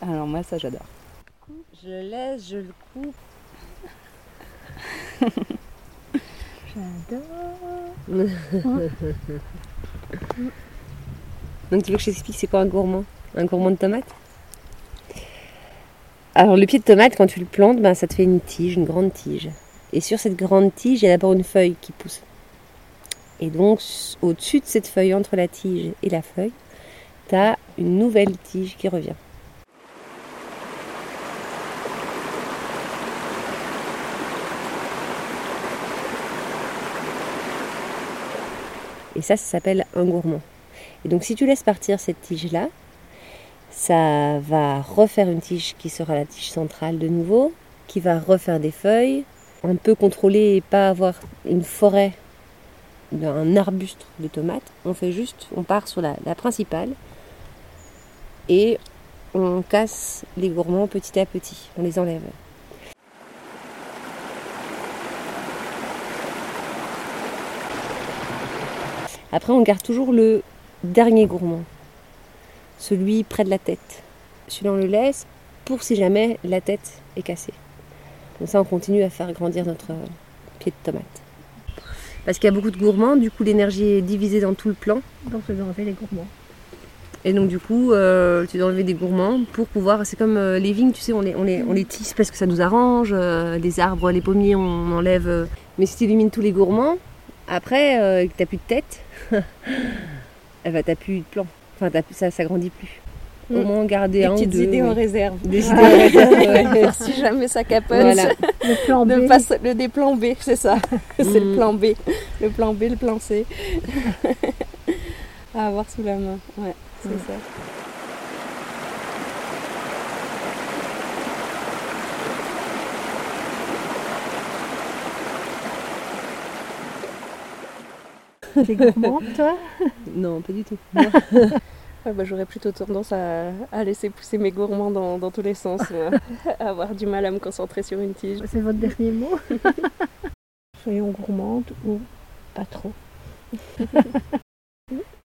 Alors moi ça j'adore. Je le laisse, je le coupe. J'adore. Donc tu veux que je t'explique c'est quoi un gourmand? Un gourmand de tomate Alors le pied de tomate, quand tu le plantes, ben, ça te fait une tige, une grande tige. Et sur cette grande tige, il y a d'abord une feuille qui pousse. Et donc au-dessus de cette feuille, entre la tige et la feuille, tu as une nouvelle tige qui revient. Et ça, ça s'appelle un gourmand. Et donc si tu laisses partir cette tige-là, ça va refaire une tige qui sera la tige centrale de nouveau, qui va refaire des feuilles, un peu contrôler et pas avoir une forêt d'un arbuste de tomates. On fait juste, on part sur la principale et on casse les gourmands petit à petit, on les enlève. Après, on garde toujours le dernier gourmand, celui près de la tête. Celui-là, on le laisse pour si jamais la tête est cassée. Comme ça, on continue à faire grandir notre pied de tomate. Parce qu'il y a beaucoup de gourmands, du coup, l'énergie est divisée dans tout le plan. Donc je dois enlever les gourmands. Et donc, du coup, euh, tu dois enlever des gourmands pour pouvoir. C'est comme euh, les vignes, tu sais, on les, on, les, on les tisse parce que ça nous arrange. euh, les arbres, les pommiers, on enlève. euh. Mais si tu élimines tous les gourmands, après, euh, t'as plus de tête, eh ben, t'as plus de plan. Enfin, ça, ça grandit plus. Au Mm. moins garder Des un ou petites deux. idées en réserve. Des idées en réserve, ouais. si jamais ça capote. Voilà. Le plan B. Passe- le des plans B, c'est ça. c'est le Mm. plan B. Le plan B, le plan C. à avoir sous la main. Ouais, c'est Mm. ça. T'es gourmand, toi? Non, pas du tout. Ouais, bah, J'aurais plutôt tendance à, à laisser pousser mes gourmands dans, dans tous les sens. moi. à avoir du mal à me concentrer sur une tige. C'est votre dernier mot? Soyons gourmandes ou pas trop.